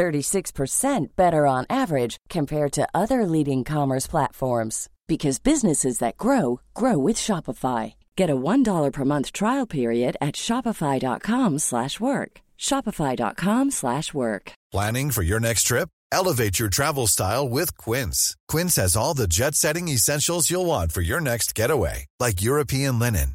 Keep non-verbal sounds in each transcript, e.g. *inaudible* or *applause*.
36% better on average compared to other leading commerce platforms because businesses that grow grow with Shopify. Get a $1 per month trial period at shopify.com/work. shopify.com/work. Planning for your next trip? Elevate your travel style with Quince. Quince has all the jet-setting essentials you'll want for your next getaway, like European linen,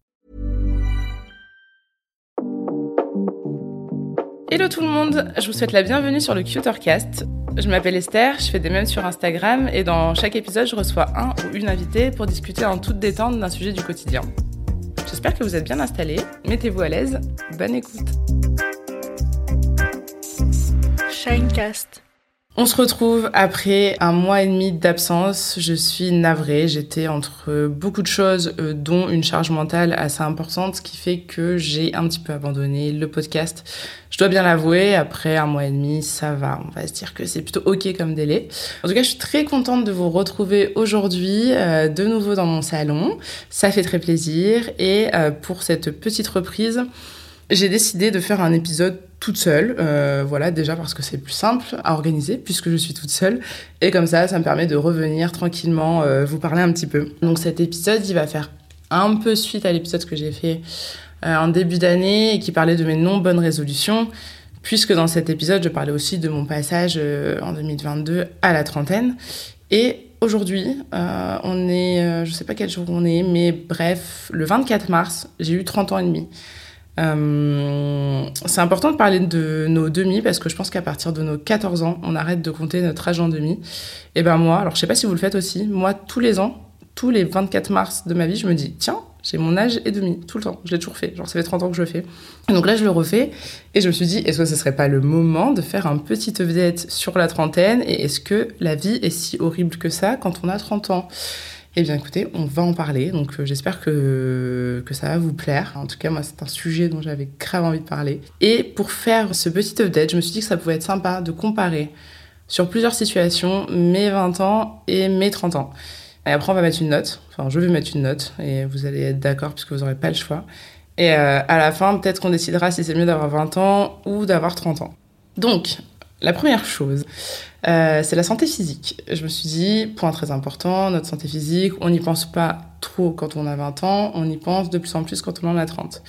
Hello tout le monde, je vous souhaite la bienvenue sur le Cutercast. Je m'appelle Esther, je fais des mèmes sur Instagram et dans chaque épisode, je reçois un ou une invitée pour discuter en toute détente d'un sujet du quotidien. J'espère que vous êtes bien installés, mettez-vous à l'aise, bonne écoute. Shinecast. On se retrouve après un mois et demi d'absence. Je suis navrée. J'étais entre beaucoup de choses, euh, dont une charge mentale assez importante, ce qui fait que j'ai un petit peu abandonné le podcast. Je dois bien l'avouer, après un mois et demi, ça va. On va se dire que c'est plutôt ok comme délai. En tout cas, je suis très contente de vous retrouver aujourd'hui, euh, de nouveau dans mon salon. Ça fait très plaisir. Et euh, pour cette petite reprise, j'ai décidé de faire un épisode toute seule, euh, voilà, déjà parce que c'est plus simple à organiser puisque je suis toute seule. Et comme ça, ça me permet de revenir tranquillement euh, vous parler un petit peu. Donc cet épisode, il va faire un peu suite à l'épisode que j'ai fait euh, en début d'année et qui parlait de mes non bonnes résolutions. Puisque dans cet épisode, je parlais aussi de mon passage en 2022 à la trentaine. Et aujourd'hui, on est, je sais pas quel jour on est, mais bref, le 24 mars, j'ai eu 30 ans et demi. Euh, c'est important de parler de nos demi parce que je pense qu'à partir de nos 14 ans, on arrête de compter notre âge en demi. Et ben moi, alors je sais pas si vous le faites aussi, moi tous les ans, tous les 24 mars de ma vie, je me dis tiens, j'ai mon âge et demi tout le temps. Je l'ai toujours fait. Genre ça fait 30 ans que je le fais. Et donc là, je le refais et je me suis dit est-ce que ce serait pas le moment de faire un petit update sur la trentaine et est-ce que la vie est si horrible que ça quand on a 30 ans? Eh bien écoutez, on va en parler, donc euh, j'espère que, ça va vous plaire. En tout cas, moi, c'est un sujet dont j'avais grave envie de parler. Et pour faire ce petit update, je me suis dit que ça pouvait être sympa de comparer sur plusieurs situations mes 20 ans et mes 30 ans. Et après, on va mettre une note. Enfin, je vais mettre une note et vous allez être d'accord puisque vous n'aurez pas le choix. Et euh, à la fin, peut-être qu'on décidera si c'est mieux d'avoir 20 ans ou d'avoir 30 ans. Donc, la première chose, euh, c'est la santé physique. Je me suis dit, point très important, notre santé physique, on n'y pense pas trop quand on a 20 ans, on y pense de plus en plus quand on en a 30.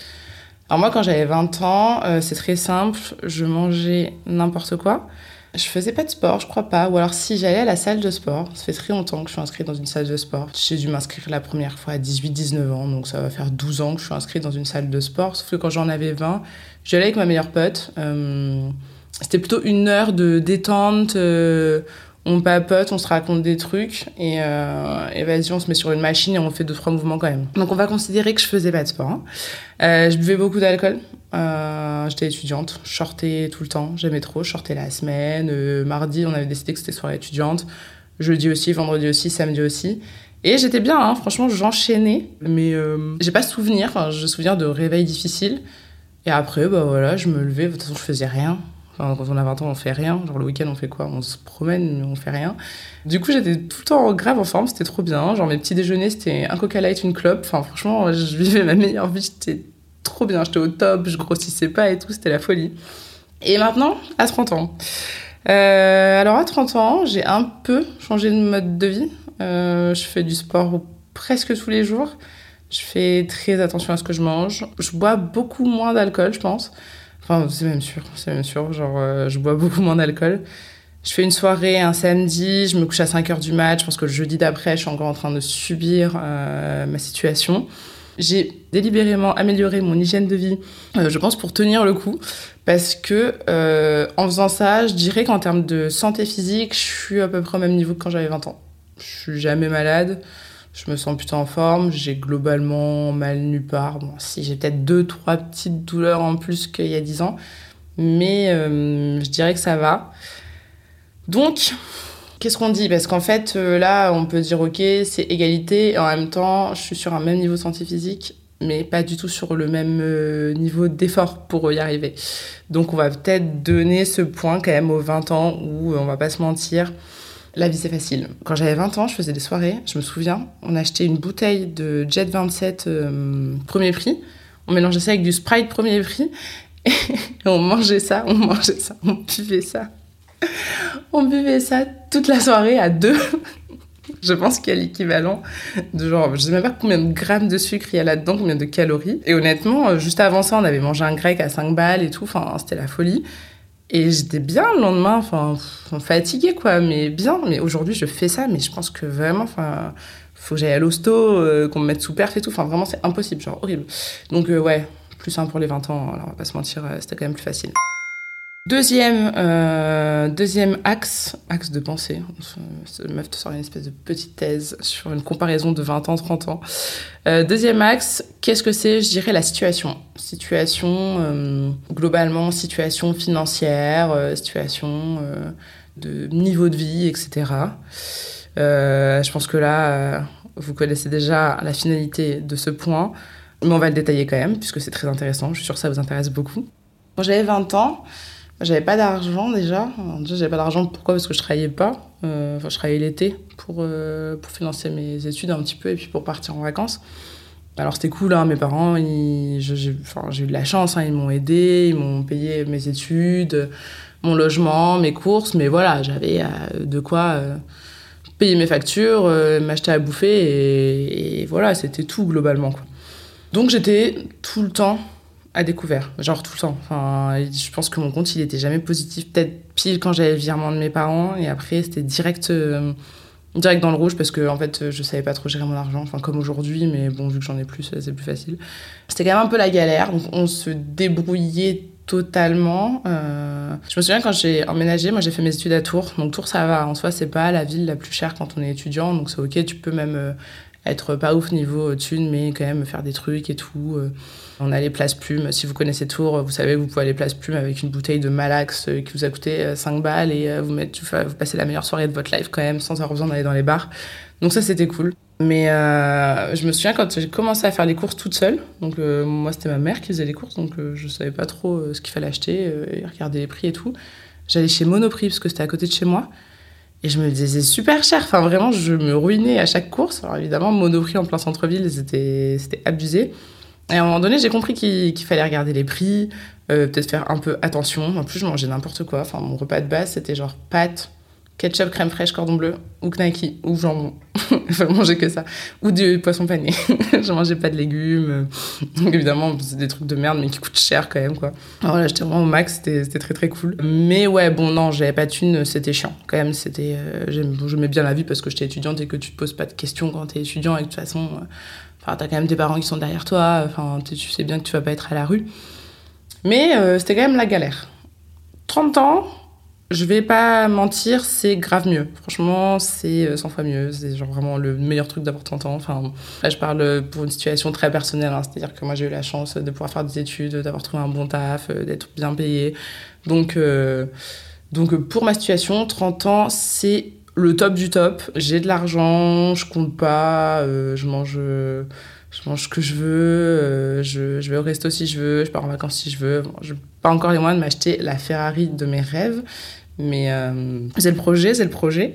Alors moi, quand j'avais 20 ans, euh, c'est très simple, je mangeais n'importe quoi. Je faisais pas de sport, je crois pas. Ou alors si j'allais à la salle de sport, ça fait très longtemps que je suis inscrite dans une salle de sport. J'ai dû m'inscrire la première fois à 18-19 ans, donc ça va faire 12 ans que je suis inscrite dans une salle de sport. Sauf que quand j'en avais 20, j'allais avec ma meilleure pote. Euh, c'était plutôt une heure de détente. Euh, on papote, on se raconte des trucs et, euh, et vas-y, on se met sur une machine et on fait deux trois mouvements quand même. Donc on va considérer que je faisais pas de sport. Hein. Euh, je buvais beaucoup d'alcool. J'étais étudiante, je sortais tout le temps, j'aimais trop, je sortais la semaine. Mardi, on avait décidé que c'était soirée étudiante. Jeudi aussi, vendredi aussi, samedi aussi. Et j'étais bien, hein, franchement, j'enchaînais, mais euh, j'ai pas souvenir, enfin, je souviens de réveils difficiles. Et après, bah voilà, je me levais, de toute façon, je faisais rien quand on a 20 ans, on fait rien. Genre le week-end, on fait quoi? On se promène, mais on fait rien. Du coup, j'étais tout le temps grave en forme, c'était trop bien. Genre mes petits déjeuners, c'était un coca light, une clope. Enfin, franchement, je vivais ma meilleure vie, j'étais trop bien, j'étais au top, je grossissais pas et tout, c'était la folie. Et maintenant, à 30 ans. Euh, alors à 30 ans, j'ai un peu changé de mode de vie. Euh, je fais du sport presque tous les jours. Je fais très attention à ce que je mange. Je bois beaucoup moins d'alcool, je pense. Enfin, c'est même sûr, c'est même sûr. Genre, euh, je bois beaucoup moins d'alcool. Je fais une soirée un samedi, je me couche à 5 heures du match. Je pense que le jeudi d'après, je suis encore en train de subir euh, ma situation. J'ai délibérément amélioré mon hygiène de vie, euh, je pense, pour tenir le coup. Parce que en faisant ça, je dirais qu'en termes de santé physique, je suis à peu près au même niveau que quand j'avais 20 ans. Je suis jamais malade, je me sens plutôt en forme, j'ai globalement mal nulle part. Bon, si j'ai peut-être deux, trois petites douleurs en plus qu'il y a 10 ans, mais euh, je dirais que ça va. Donc, qu'est-ce qu'on dit? Parce qu'en fait, euh, là, on peut dire ok, c'est égalité, et en même temps, je suis sur un même niveau de santé physique, mais pas du tout sur le même euh, niveau d'effort pour y arriver. Donc, on va peut-être donner ce point quand même aux 20 ans où, on va pas se mentir, la vie c'est facile. Quand j'avais 20 ans, je faisais des soirées, je me souviens, on achetait une bouteille de Jet 27 euh, premier prix, on mélangeait ça avec du Sprite premier prix, *laughs* et on mangeait ça, on mangeait ça, on buvait ça. On buvait ça toute la soirée à deux. *laughs* Je pense qu'il y a l'équivalent de genre, je sais même pas combien de grammes de sucre il y a là-dedans, combien de calories. Et honnêtement, euh, juste avant ça, on avait mangé un grec à 5 balles et tout, enfin, c'était la folie. Et j'étais bien le lendemain, enfin, fatiguée quoi, mais bien. Mais aujourd'hui, je fais ça, mais je pense que vraiment, enfin, faut que j'aille à l'hosto, euh, qu'on me mette sous perf et tout. Enfin, vraiment, c'est impossible, genre horrible. Donc, euh, ouais, plus un pour les 20 ans, alors on va pas se mentir, euh, c'était quand même plus facile. Deuxième, euh, deuxième axe, axe de pensée. Meuf te sort une espèce de petite thèse sur une comparaison de 20 ans, 30 ans. Euh, deuxième axe, qu'est-ce que c'est Je dirais la situation? Situation, euh, globalement, situation financière, situation de niveau de vie, etc. Je pense que là, vous connaissez déjà la finalité de ce point, mais on va le détailler quand même, puisque c'est très intéressant. Je suis sûre que ça vous intéresse beaucoup. Quand j'avais 20 ans, j'avais pas d'argent déjà. Déjà, j'avais pas d'argent. Pourquoi? Parce que je travaillais pas. Euh, Enfin, je travaillais l'été pour, euh, pour financer mes études un petit peu et puis pour partir en vacances. Alors, c'était cool, hein, mes parents, j'ai eu de la chance, hein, ils m'ont aidé, ils m'ont payé mes études, mon logement, mes courses, mais voilà, j'avais euh, de quoi payer mes factures, m'acheter à bouffer et, et voilà, c'était tout globalement. Quoi. Donc, j'étais tout le temps à découvert, genre tout le temps. Enfin, je pense que mon compte, il était jamais positif. Peut-être pile quand j'avais le virement de mes parents, et après, c'était direct, euh, direct dans le rouge parce que en fait, je savais pas trop gérer mon argent. Enfin, comme aujourd'hui, mais bon, vu que j'en ai plus, c'est plus facile. C'était quand même un peu la galère. Donc, on se débrouillait totalement. Euh, je me souviens quand j'ai emménagé, moi j'ai fait mes études à Tours. Donc Tours, ça va. En soi, c'est pas la ville la plus chère quand on est étudiant. Donc c'est ok, tu peux même euh, être pas ouf niveau thunes, mais quand même faire des trucs et tout. Euh, on a les places plumes. Si vous connaissez Tours, vous savez que vous pouvez aller place plume avec une bouteille de Malax euh, qui vous a coûté euh, 5 balles et euh, vous, passez la meilleure soirée de votre life quand même sans avoir besoin d'aller dans les bars. Donc ça, c'était cool. Mais euh, je me souviens quand j'ai commencé à faire les courses toute seule. Donc euh, moi, c'était ma mère qui faisait les courses, donc euh, je savais pas trop euh, ce qu'il fallait acheter euh, et regarder les prix et tout. J'allais chez Monoprix parce que c'était à côté de chez moi. Et je me disais, super cher. Enfin, vraiment, je me ruinais à chaque course. Alors, évidemment, Monoprix en plein centre-ville, c'était abusé. Et à un moment donné, j'ai compris qu'il fallait regarder les prix, euh, peut-être faire un peu attention. En plus, je mangeais n'importe quoi. Enfin, mon repas de base, c'était genre pâtes, ketchup, crème fraîche, cordon bleu, ou knacky, ou jambon. *laughs* je mangeais que ça. Ou du poisson pané. *laughs* je mangeais pas de légumes. Donc, évidemment, c'est des trucs de merde, mais qui coûtent cher quand même, quoi. Alors là, j'étais vraiment au max, c'était très très cool. Mais ouais, bon, non, j'avais pas de thunes, c'était chiant. Quand même, c'était. Euh, J'aimais bien la vie parce que j'étais étudiante et que tu te poses pas de questions quand t'es étudiant et de toute façon. Enfin, t'as quand même tes parents qui sont derrière toi. Enfin, tu sais bien que tu vas pas être à la rue. Mais euh, c'était quand même la galère. 30 ans, je vais pas mentir, c'est grave mieux. Franchement, c'est euh, 100 fois mieux. C'est genre vraiment le meilleur truc d'avoir 30 ans. Enfin, là, je parle pour une situation très personnelle. hein. C'est-à-dire que moi, j'ai eu la chance de pouvoir faire des études, d'avoir trouvé un bon taf, euh, d'être bien payé. Donc, euh, donc, euh, pour ma situation, 30 ans, c'est le top du top. J'ai de l'argent, je compte pas, euh, je mange. je mange ce que je veux, euh, je, je vais au resto si je veux, je pars en vacances si je veux. Bon, je pas encore les moyens de m'acheter la Ferrari de mes rêves, mais euh, c'est le projet, c'est le projet.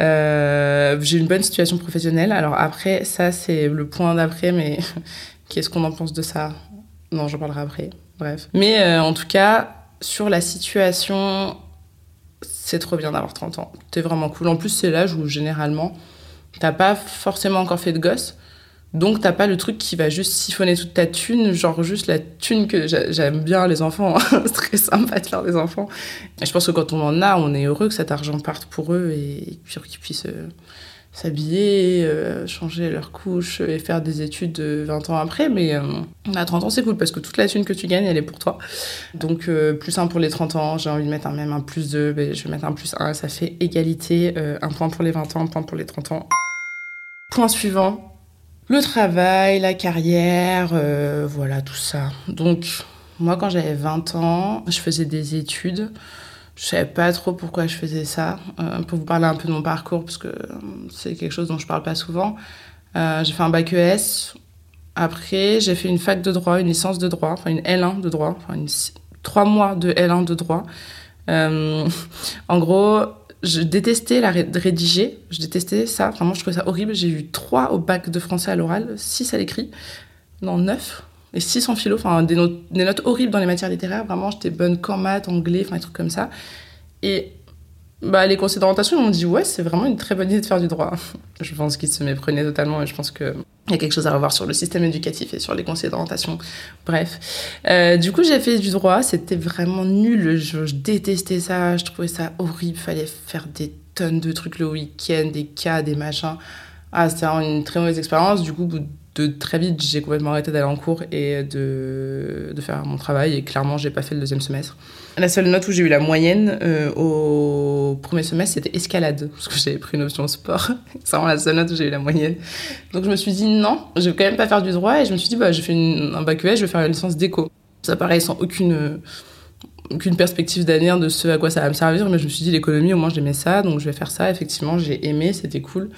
Euh, J'ai une bonne situation professionnelle. Alors après, ça c'est le point d'après, mais *laughs* qu'est-ce qu'on en pense de ça? Non, j'en parlerai après. Bref. Mais euh, en tout cas, sur la situation, c'est trop bien d'avoir 30 ans. T'es vraiment cool. En plus, c'est l'âge où généralement, t'as pas forcément encore fait de gosse. Donc, t'as pas le truc qui va juste siphonner toute ta thune, genre juste la thune que j'aime bien les enfants. *laughs* c'est très sympa de faire des enfants. Et je pense que quand on en a, on est heureux que cet argent parte pour eux et qu'ils puissent euh, s'habiller, euh, changer leur couche et faire des études de 20 ans après. Mais euh, à 30 ans, c'est cool parce que toute la thune que tu gagnes, elle est pour toi. Donc, euh, plus 1 pour les 30 ans, j'ai envie de mettre un, même un plus 2, ben, je vais mettre un plus 1, ça fait égalité. un point pour les 20 ans, un point pour les 30 ans. Point suivant, le travail, la carrière, voilà, tout ça. Donc, moi, quand j'avais 20 ans, je faisais des études. Je savais pas trop pourquoi je faisais ça. Euh, pour vous parler un peu de mon parcours, parce que euh, c'est quelque chose dont je parle pas souvent. Euh, j'ai fait un bac ES. Après, j'ai fait une fac de droit, une licence de droit, enfin une L1 de droit, enfin trois mois de L1 de droit. en gros, je détestais la rédiger, je détestais ça, vraiment je trouvais ça horrible. J'ai eu trois au bac de français à l'oral, six à l'écrit, non neuf et 6 en philo, enfin des notes, horribles dans les matières littéraires, vraiment j'étais bonne qu'en maths, anglais, enfin des trucs comme ça. Et bah, les conseils d'orientation m'ont dit ouais, c'est vraiment une très bonne idée de faire du droit. *laughs* je pense qu'ils se méprenaient totalement et je pense qu'il y a quelque chose à revoir sur le système éducatif et sur les conseils d'orientation. Bref. Euh, du coup, j'ai fait du droit, c'était vraiment nul, je, détestais ça, je trouvais ça horrible, fallait faire des tonnes de trucs le week-end, des cas, des machins. Ah, c'était une très mauvaise expérience. Du coup, de très vite, j'ai complètement arrêté d'aller en cours et de, de, faire mon travail. Et clairement, j'ai pas fait le deuxième semestre. La seule note où j'ai eu la moyenne euh, au premier semestre, c'était escalade, parce que j'avais pris une option sport. *laughs* C'est vraiment la seule note où j'ai eu la moyenne. Donc je me suis dit non, je vais quand même pas faire du droit. Et je me suis dit, bah, je fais un bac ES, je vais faire une licence d'éco. Ça paraît sans aucune aucune perspective d'avenir de ce à quoi ça va me servir, mais je me suis dit l'économie, au moins j'aimais ça, donc je vais faire ça. Effectivement, j'ai aimé, c'était cool.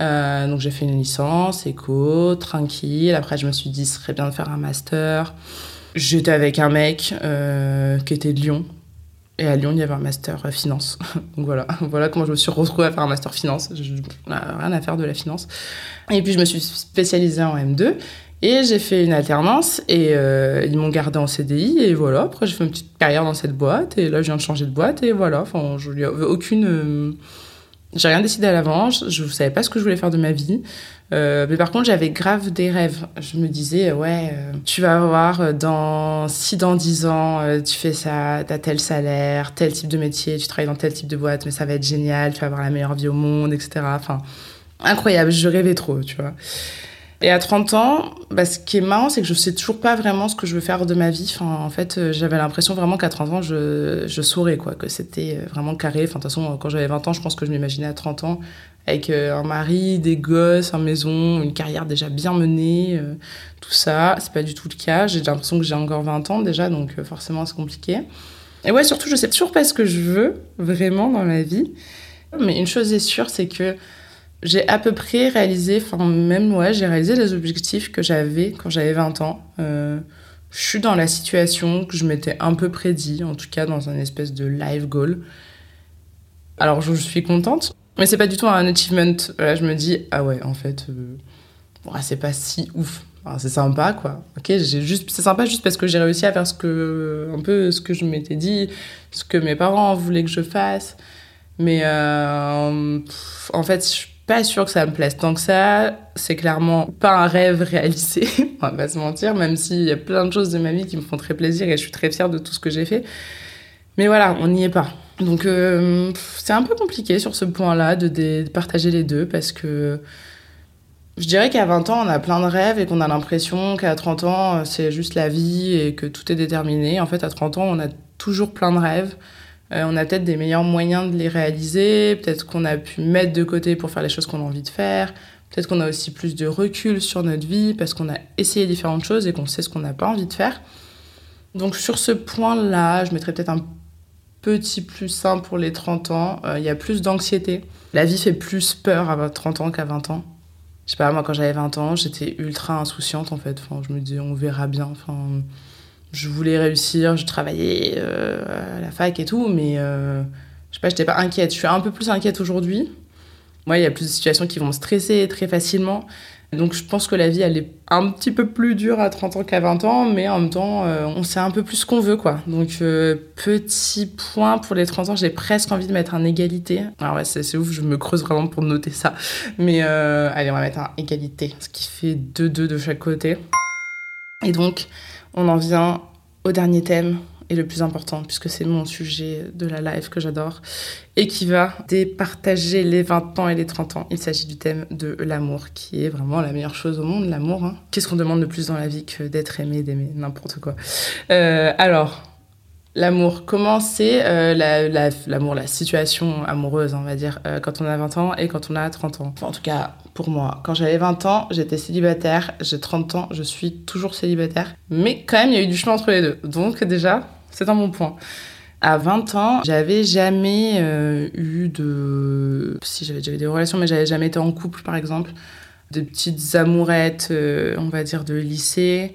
Euh, donc j'ai fait une licence, éco, tranquille. Après, je me suis dit, ce serait bien de faire un master. J'étais avec un mec euh, qui était de Lyon. Et à Lyon, il y avait un master euh, finance. *laughs* donc voilà, *laughs* voilà comment je me suis retrouvée à faire un master finance. Je rien à faire de la finance. Et puis je me suis spécialisée en M2. Et j'ai fait une alternance et ils m'ont gardé en CDI et voilà. Après j'ai fait une petite carrière dans cette boîte et là je viens de changer de boîte et voilà. Enfin, je n'y aucune j'ai rien décidé à l'avance, je ne savais pas ce que je voulais faire de ma vie. Euh, mais par contre, j'avais grave des rêves. Je me disais, ouais, euh, tu vas voir, euh, dans 6 dans 10 ans, tu fais ça, tu as tel salaire, tel type de métier, tu travailles dans tel type de boîte, mais ça va être génial, tu vas avoir la meilleure vie au monde, etc. Enfin, incroyable, je rêvais trop, tu vois. Et à 30 ans, bah, ce qui est marrant, c'est que je sais toujours pas vraiment ce que je veux faire de ma vie. Enfin, en fait, euh, j'avais l'impression vraiment qu'à 30 ans, je, je saurais, quoi, que c'était euh, vraiment carré. Enfin, de toute façon, quand j'avais 20 ans, je pense que je m'imaginais à 30 ans avec euh, un mari, des gosses, une maison, une carrière déjà bien menée, tout ça. C'est pas du tout le cas. J'ai l'impression que j'ai encore 20 ans déjà, donc forcément, c'est compliqué. Et ouais, surtout, je sais toujours pas ce que je veux vraiment dans la vie. Mais une chose est sûre, c'est que j'ai à peu près réalisé, enfin même ouais, j'ai réalisé les objectifs que j'avais quand j'avais 20 ans. Euh, je suis dans la situation que je m'étais un peu prédit, en tout cas dans un espèce de live goal. Alors je, suis contente, mais c'est pas du tout un achievement. Là, je me dis ah ouais, en fait, euh, c'est pas si ouf. c'est sympa quoi. Ok, c'est sympa juste parce que j'ai réussi à faire ce que, un peu ce que je m'étais dit, ce que mes parents voulaient que je fasse. Mais euh, en fait, je pas sûr que ça me plaise tant que ça. C'est clairement pas un rêve réalisé, *laughs* on va pas se mentir, même s'il y a plein de choses de ma vie qui me font très plaisir et je suis très fière de tout ce que j'ai fait. Mais voilà, on n'y est pas. Donc euh, c'est un peu compliqué sur ce point-là de, partager les deux parce que je dirais qu'à 20 ans, on a plein de rêves et qu'on a l'impression qu'à 30 ans, c'est juste la vie et que tout est déterminé. En fait, à 30 ans, on a toujours plein de rêves. Euh, on a peut-être des meilleurs moyens de les réaliser, peut-être qu'on a pu mettre de côté pour faire les choses qu'on a envie de faire, peut-être qu'on a aussi plus de recul sur notre vie parce qu'on a essayé différentes choses et qu'on sait ce qu'on n'a pas envie de faire. Donc sur ce point-là, je mettrais peut-être un petit plus simple pour les 30 ans. Euh, il y a plus d'anxiété. La vie fait plus peur à 30 ans qu'à 20 ans. Je sais pas, moi quand j'avais 20 ans, j'étais ultra insouciante en fait. Enfin, je me disais, on verra bien. Enfin, je voulais réussir, je travaillais euh, à la fac et tout, mais euh, je sais pas, j'étais pas inquiète. Je suis un peu plus inquiète aujourd'hui. Moi, il y a plus de situations qui vont me stresser très facilement. Donc je pense que la vie, elle est un petit peu plus dure à 30 ans qu'à 20 ans, mais en même temps, euh, on sait un peu plus ce qu'on veut, quoi. Donc euh, petit point pour les 30 ans, j'ai presque envie de mettre un égalité. Alors ouais, c'est ouf, je me creuse vraiment pour noter ça. Mais allez, on va mettre un égalité, ce qui fait 2-2 de chaque côté. Et donc, on en vient au dernier thème, et le plus important, puisque c'est mon sujet de la live que j'adore, et qui va départager les 20 ans et les 30 ans. Il s'agit du thème de l'amour, qui est vraiment la meilleure chose au monde, l'amour. Hein. Qu'est-ce qu'on demande de plus dans la vie que d'être aimé, d'aimer n'importe quoi euh, Alors, L'amour, comment c'est euh, l'amour, la, situation amoureuse, on va dire, euh, quand on a 20 ans et quand on a 30 ans? En tout cas, pour moi, quand j'avais 20 ans, j'étais célibataire, j'ai 30 ans, je suis toujours célibataire, mais quand même, il y a eu du chemin entre les deux. Donc déjà, c'est un bon point. À 20 ans, j'avais jamais euh, eu de. Si j'avais déjà eu des relations, mais j'avais jamais été en couple, par exemple. Des petites amourettes, on va dire, de lycée.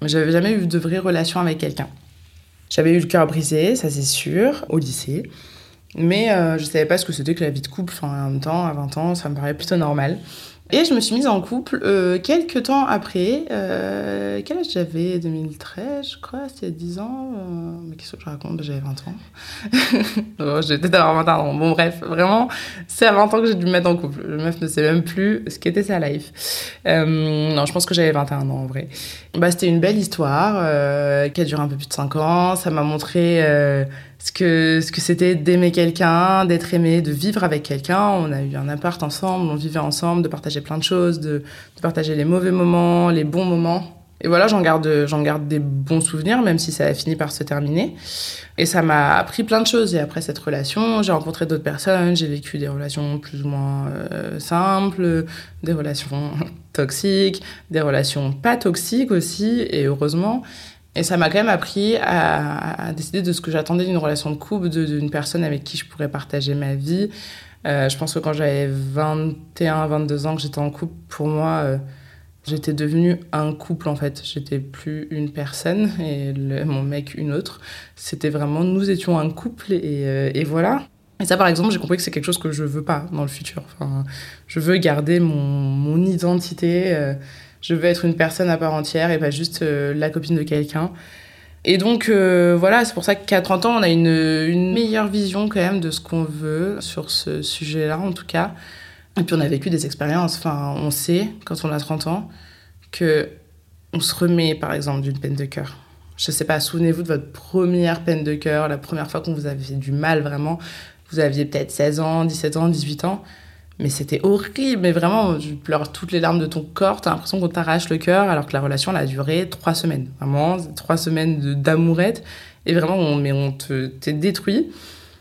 Mais j'avais jamais eu de vraies relations avec quelqu'un. J'avais eu le cœur brisé, ça c'est sûr, au lycée. Mais euh, je savais pas ce que c'était que la vie de couple. Enfin, en même temps, à 20 ans, ça me paraît plutôt normal. Et je me suis mise en couple euh, quelques temps après. Euh, quel âge j'avais? 2013, je crois, c'était 10 ans. Euh, mais qu'est-ce que je raconte? J'avais 20 ans. *laughs* oh, J'étais avoir 21 ans. Bon, bref, vraiment, c'est à 20 ans que j'ai dû me mettre en couple. Le meuf ne sait même plus ce qu'était sa life. Euh, non, je pense que j'avais 21 ans en vrai. Bah, c'était une belle histoire qui a duré un peu plus de 5 ans. Ça m'a montré ce que ce que c'était d'aimer quelqu'un, d'être aimé, de vivre avec quelqu'un. On a eu un appart ensemble, on vivait ensemble, de partager plein de choses, de, partager les mauvais moments, les bons moments. Et voilà, j'en garde, j'en garde des bons souvenirs, même si ça a fini par se terminer. Et ça m'a appris plein de choses. Et après cette relation, j'ai rencontré d'autres personnes, j'ai vécu des relations plus ou moins euh, simples, des relations *laughs* toxiques, des relations pas toxiques aussi, et heureusement. Et ça m'a quand même appris à, décider de ce que j'attendais d'une relation de couple, d'une personne avec qui je pourrais partager ma vie. Euh, je pense que quand j'avais 21, 22 ans, que j'étais en couple, pour moi, euh, j'étais devenue un couple en fait. J'étais plus une personne et mon mec une autre. C'était vraiment, nous étions un couple et, euh, et voilà. Et ça, par exemple, j'ai compris que c'est quelque chose que je veux pas dans le futur. Enfin, je veux garder mon, mon identité je veux être une personne à part entière et pas juste euh, la copine de quelqu'un. Et donc euh, voilà, c'est pour ça qu'à 30 ans, on a une, meilleure vision quand même de ce qu'on veut sur ce sujet-là en tout cas. Et puis on a vécu des expériences. Enfin, on sait quand on a 30 ans que on se remet par exemple d'une peine de cœur. Je sais pas, souvenez-vous de votre première peine de cœur, la première fois qu'on vous avait fait du mal vraiment. Vous aviez peut-être 16 ans, 17 ans, 18 ans. Mais c'était horrible, mais vraiment, tu pleures toutes les larmes de ton corps, t'as l'impression qu'on t'arrache le cœur, alors que la relation, elle a duré trois semaines. Vraiment, trois semaines d'amourette. Et vraiment, on, mais on t'es détruit.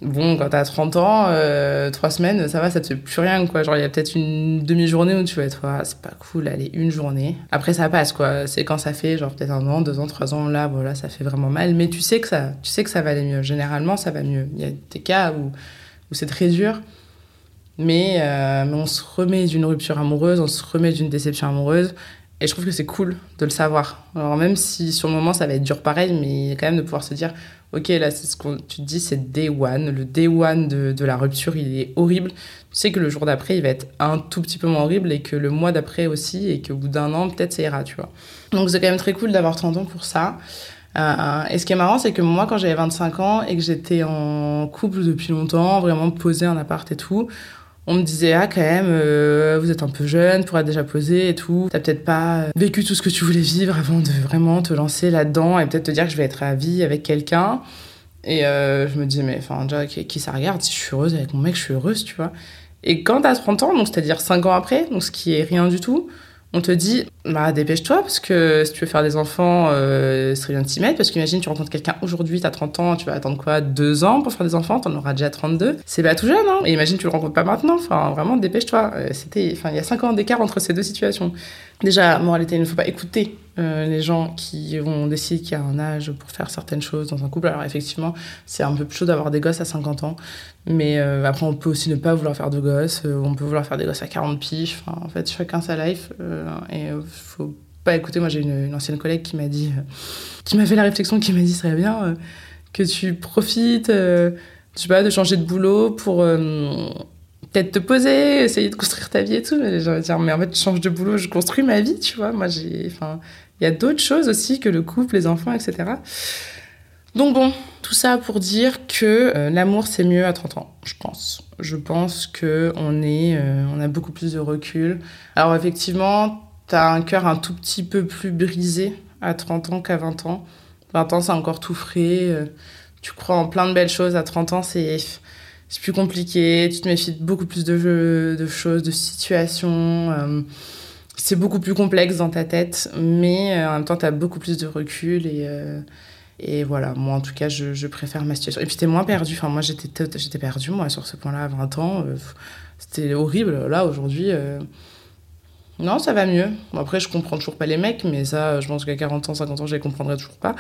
Bon, quand t'as 30 ans, euh, trois semaines, ça va, ça te fait plus rien, quoi. Genre, il y a peut-être une demi-journée où tu vas être, ah, c'est pas cool, allez, une journée. Après, ça passe, quoi. C'est quand ça fait, genre, peut-être un an, deux ans, trois ans, là, voilà, ça fait vraiment mal. Mais tu sais que ça, tu sais que ça va aller mieux. Généralement, ça va mieux. Il y a des cas où, où c'est très dur. Mais, euh, mais on se remet d'une rupture amoureuse, on se remet d'une déception amoureuse. Et je trouve que c'est cool de le savoir. Alors même si sur le moment ça va être dur pareil, mais quand même de pouvoir se dire, ok là c'est ce que tu te dis, c'est day one. Le day one de, de, la rupture il est horrible. Tu sais que le jour d'après il va être un tout petit peu moins horrible et que le mois d'après aussi et qu'au bout d'un an peut-être ça ira, tu vois. Donc c'est quand même très cool d'avoir 30 ans pour ça. Euh, et ce qui est marrant, c'est que moi, quand j'avais 25 ans et que j'étais en couple depuis longtemps, vraiment posé en appart et tout, on me disait ah quand même euh, vous êtes un peu jeune pour être déjà posé et tout. T'as peut-être pas euh, vécu tout ce que tu voulais vivre avant de vraiment te lancer là-dedans et peut-être te dire que je vais être à vie avec quelqu'un. Et euh, je me disais mais enfin déjà qui, ça regarde si je suis heureuse avec mon mec je suis heureuse tu vois. Et quand t'as 30 ans donc c'est-à-dire 5 ans après donc ce qui est rien du tout on te dit, bah dépêche-toi, parce que si tu veux faire des enfants, euh, ce serait bien de t'y mettre, parce qu'imagine, tu rencontres quelqu'un aujourd'hui, t'as 30 ans, tu vas attendre quoi Deux ans pour faire des enfants, t'en auras déjà 32. C'est pas tout jeune, hein Et imagine, tu le rencontres pas maintenant, enfin, vraiment, dépêche-toi. Euh, c'était, enfin, il y a 5 ans d'écart entre ces deux situations. Déjà, moralité, il ne faut pas écouter euh, les gens qui vont décider qu'il y a un âge pour faire certaines choses dans un couple. Alors effectivement, c'est un peu chaud d'avoir des gosses à 50 ans, mais euh, après on peut aussi ne pas vouloir faire de gosses, euh, on peut vouloir faire des gosses à 40 piges, enfin, en fait chacun sa life, et faut pas écouter. Moi j'ai une, une, ancienne collègue qui m'a dit, qui m'a fait la réflexion, qui m'a dit, serait bien que tu profites, je sais pas, de changer de boulot pour peut-être te poser, essayer de construire ta vie et tout. Mais dire, mais en fait, je change de boulot, je construis ma vie, tu vois. Moi, j'ai, enfin, il y a d'autres choses aussi que le couple, les enfants, etc. Donc bon, tout ça pour dire que euh, l'amour c'est mieux à 30 ans, je pense. Je pense que euh, on a beaucoup plus de recul. Alors effectivement, t'as un cœur un tout petit peu plus brisé à 30 ans qu'à 20 ans. 20 ans c'est encore tout frais. Euh, tu crois en plein de belles choses. À 30 ans c'est c'est plus compliqué. Tu te méfies de beaucoup plus de, de choses, de situations. c'est beaucoup plus complexe dans ta tête, mais en même temps t'as beaucoup plus de recul et et voilà, moi en tout cas, je, je préfère ma situation. Et puis t'es moins perdu. Enfin, moi j'étais, j'étais perdue, moi, sur ce point-là, à 20 ans. Euh, c'était horrible. Là, aujourd'hui, euh, non, ça va mieux. Après, je comprends toujours pas les mecs, mais ça, je pense qu'à 40 ans, 50 ans, je les comprendrai toujours pas.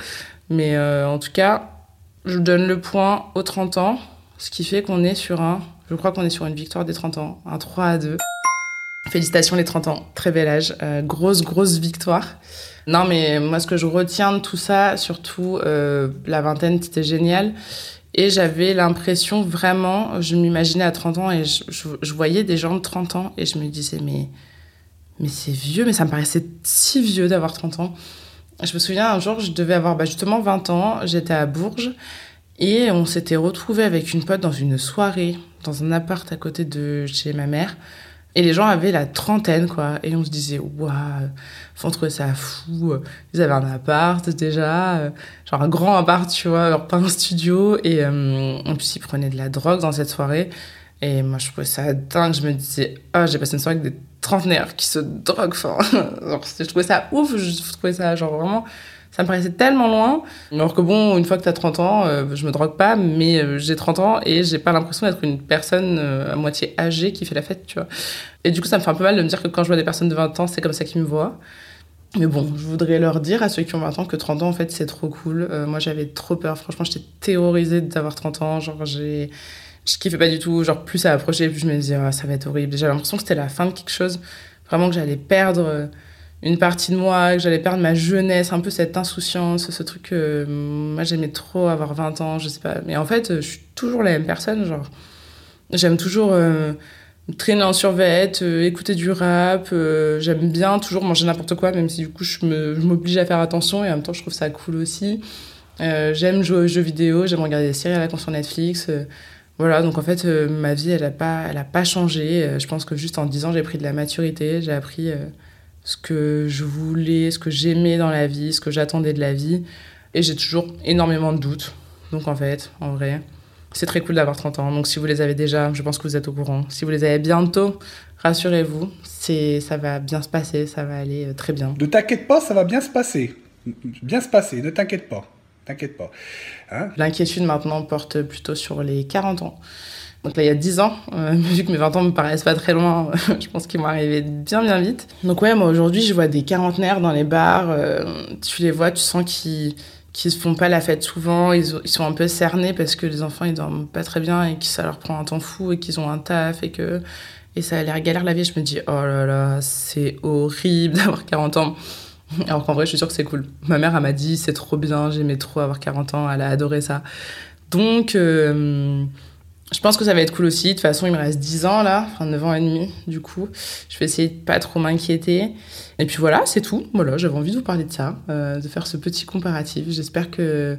Mais euh, en tout cas, je donne le point aux 30 ans, ce qui fait qu'on est sur un. Je crois qu'on est sur une victoire des 30 ans, un 3 à 2. Félicitations les 30 ans, très bel âge, grosse, grosse victoire. Non, mais moi, ce que je retiens de tout ça, surtout euh, la vingtaine, c'était génial. Et j'avais l'impression vraiment, je m'imaginais à 30 ans et je, je, voyais des gens de 30 ans et je me disais, mais, mais c'est vieux, mais ça me paraissait si vieux d'avoir 30 ans. Je me souviens un jour, je devais avoir bah, justement 20 ans, j'étais à Bourges et on s'était retrouvés avec une pote dans une soirée, dans un appart à côté de chez ma mère. Et les gens avaient la trentaine, quoi. Et on se disait, waouh, faut trouver ça fou. Ils avaient un appart déjà, euh, genre un grand appart, tu vois, pas un studio. Et euh, en plus, ils prenaient de la drogue dans cette soirée. Et moi, je trouvais ça dingue. Je me disais, ah, j'ai passé une soirée avec des trentenaires qui se droguent. Enfin, *laughs* je trouvais ça ouf. Je trouvais ça, genre, vraiment ça me paraissait tellement loin. Alors que bon, une fois que tu as 30 ans, euh, je me drogue pas, mais euh, j'ai 30 ans et j'ai pas l'impression d'être une personne euh, à moitié âgée qui fait la fête, tu vois. Et du coup, ça me fait un peu mal de me dire que quand je vois des personnes de 20 ans, c'est comme ça qu'ils me voient. Mais bon, je voudrais leur dire à ceux qui ont 20 ans que 30 ans, en fait, c'est trop cool. moi, j'avais trop peur. Franchement, j'étais terrorisée d'avoir 30 ans. Genre, j'ai. Je kiffais pas du tout. Genre, plus ça approchait, plus je me disais, ah, ça va être horrible. J'avais l'impression que c'était la fin de quelque chose. Vraiment que j'allais perdre une partie de moi, que j'allais perdre ma jeunesse, un peu cette insouciance, ce truc que moi j'aimais trop avoir 20 ans, je sais pas. Mais en fait, je suis toujours la même personne, genre. J'aime toujours euh, traîner en survette, euh, écouter du rap, euh, j'aime bien toujours manger n'importe quoi, même si du coup je m'oblige à faire attention et en même temps je trouve ça cool aussi. j'aime jouer aux jeux vidéo, j'aime regarder des séries à la con sur Netflix. voilà, donc en fait, ma vie, elle a pas, a pas changé. je pense que juste en 10 ans, j'ai pris de la maturité, j'ai appris ce que je voulais, ce que j'aimais dans la vie, ce que j'attendais de la vie. Et j'ai toujours énormément de doutes. Donc en fait, en vrai, c'est très cool d'avoir 30 ans. Donc si vous les avez déjà, je pense que vous êtes au courant. Si vous les avez bientôt, rassurez-vous, c'est ça va bien se passer, ça va aller euh, très bien. Ne t'inquiète pas, ça va bien se passer. Bien se passer, ne t'inquiète pas. T'inquiète pas. Hein L'inquiétude maintenant porte plutôt sur les 40 ans. Donc là, il y a 10 ans, euh, *laughs* vu que mes 20 ans me paraissent pas très loin, *laughs* je pense qu'ils vont arriver bien, bien vite. Donc ouais, moi aujourd'hui, je vois des quarantenaires dans les bars. Euh, tu les vois, tu sens qu'ils font pas la fête souvent, ils, sont un peu cernés parce que les enfants ils dorment pas très bien et que ça leur prend un temps fou et qu'ils ont un taf et que et ça a l'air galère la vie. Je me dis oh là là, c'est horrible *laughs* d'avoir 40 ans. Alors qu'en vrai, je suis sûre que c'est cool. Ma mère elle m'a dit c'est trop bien, j'aimais trop avoir 40 ans, elle a adoré ça. Donc euh, je pense que ça va être cool aussi. De toute façon, il me reste 10 ans là, enfin 9 ans et demi du coup. Je vais essayer de pas trop m'inquiéter. Et puis voilà, c'est tout. Voilà, j'avais envie de vous parler de ça, euh, de faire ce petit comparatif. J'espère que,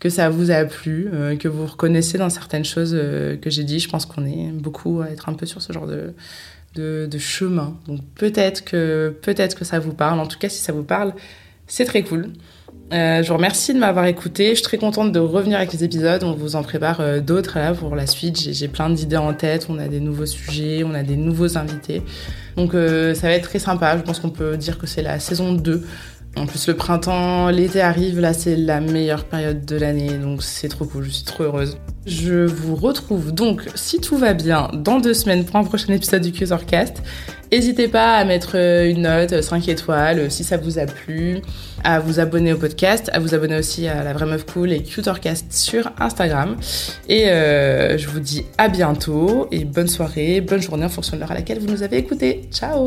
que ça vous a plu, euh, que vous reconnaissez dans certaines choses euh, que j'ai dit. Je pense qu'on est beaucoup à être un peu sur ce genre de, de, chemin. Donc peut-être que, peut-être que ça vous parle. En tout cas, si ça vous parle, c'est très cool. Euh, je vous remercie de m'avoir écouté. Je suis très contente de revenir avec les épisodes. On vous en prépare euh, d'autres là pour la suite. J'ai plein d'idées en tête. On a des nouveaux sujets, on a des nouveaux invités. Donc euh, ça va être très sympa. Je pense qu'on peut dire que c'est la saison 2 en plus, le printemps, l'été arrive, là c'est la meilleure période de l'année, donc c'est trop cool, je suis trop heureuse. Je vous retrouve donc, si tout va bien, dans deux semaines pour un prochain épisode du Cusorcast. N'hésitez pas à mettre euh, une note 5 étoiles euh, si ça vous a plu, à vous abonner au podcast, à vous abonner aussi à la vraie meuf cool et Cutorcast sur Instagram. Et euh, je vous dis à bientôt et bonne soirée, bonne journée en fonction de l'heure à laquelle vous nous avez écouté. Ciao